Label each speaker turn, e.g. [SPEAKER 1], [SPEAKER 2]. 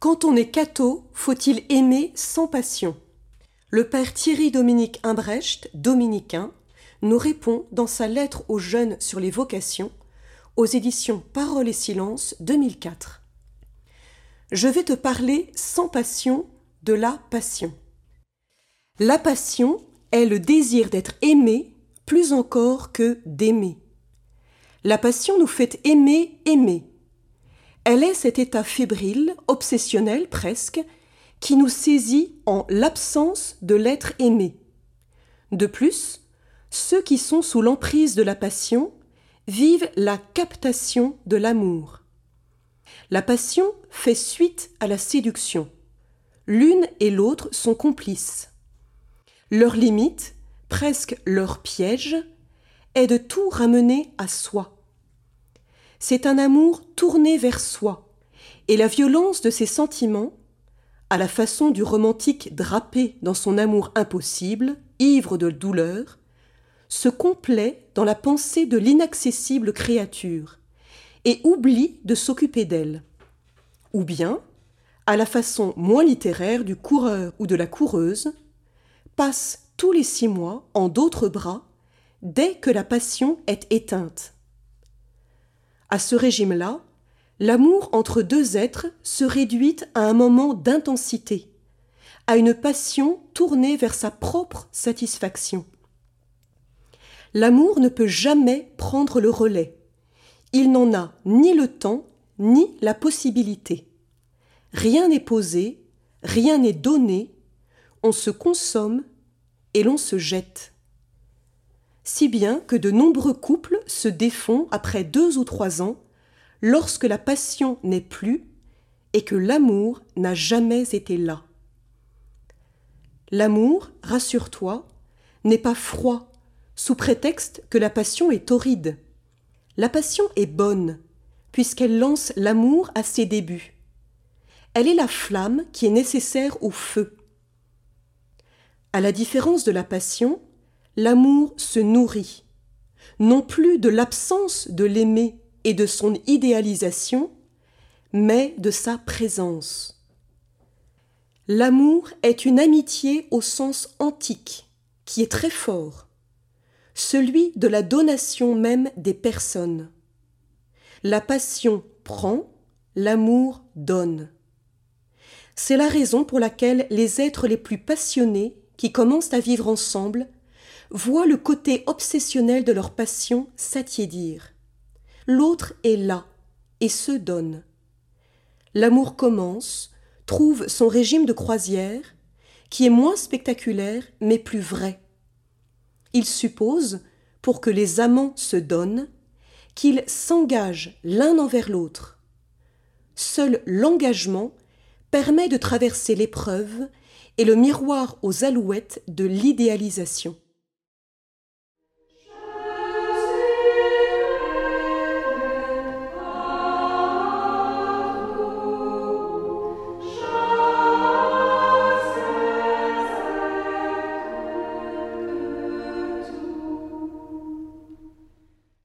[SPEAKER 1] Quand on est catho, faut-il aimer sans passion? Le père Thierry Dominique Imbrecht, dominicain, nous répond dans sa lettre aux jeunes sur les vocations, aux éditions Parole et Silence 2004. Je vais te parler sans passion de la passion. La passion est le désir d'être aimé plus encore que d'aimer. La passion nous fait aimer aimer. Elle est cet état fébrile, obsessionnel presque, qui nous saisit en l'absence de l'être aimé. De plus, ceux qui sont sous l'emprise de la passion vivent la captation de l'amour. La passion fait suite à la séduction. L'une et l'autre sont complices. Leur limite, presque leur piège, est de tout ramener à soi c'est un amour tourné vers soi, et la violence de ses sentiments, à la façon du romantique drapé dans son amour impossible, ivre de douleur, se complaît dans la pensée de l'inaccessible créature, et oublie de s'occuper d'elle. Ou bien, à la façon moins littéraire du coureur ou de la coureuse, passe tous les six mois en d'autres bras dès que la passion est éteinte. À ce régime-là, l'amour entre deux êtres se réduit à un moment d'intensité, à une passion tournée vers sa propre satisfaction. L'amour ne peut jamais prendre le relais. Il n'en a ni le temps ni la possibilité. Rien n'est posé, rien n'est donné, on se consomme et l'on se jette si bien que de nombreux couples se défont après deux ou trois ans, lorsque la passion n'est plus et que l'amour n'a jamais été là. L'amour, rassure-toi, n'est pas froid, sous prétexte que la passion est torride. La passion est bonne, puisqu'elle lance l'amour à ses débuts. Elle est la flamme qui est nécessaire au feu. À la différence de la passion, l'amour se nourrit, non plus de l'absence de l'aimer et de son idéalisation, mais de sa présence. L'amour est une amitié au sens antique, qui est très fort, celui de la donation même des personnes. La passion prend, l'amour donne. C'est la raison pour laquelle les êtres les plus passionnés qui commencent à vivre ensemble voient le côté obsessionnel de leur passion s'attiédir. L'autre est là et se donne. L'amour commence, trouve son régime de croisière, qui est moins spectaculaire mais plus vrai. Il suppose, pour que les amants se donnent, qu'ils s'engagent l'un envers l'autre. Seul l'engagement permet de traverser l'épreuve et le miroir aux alouettes de l'idéalisation.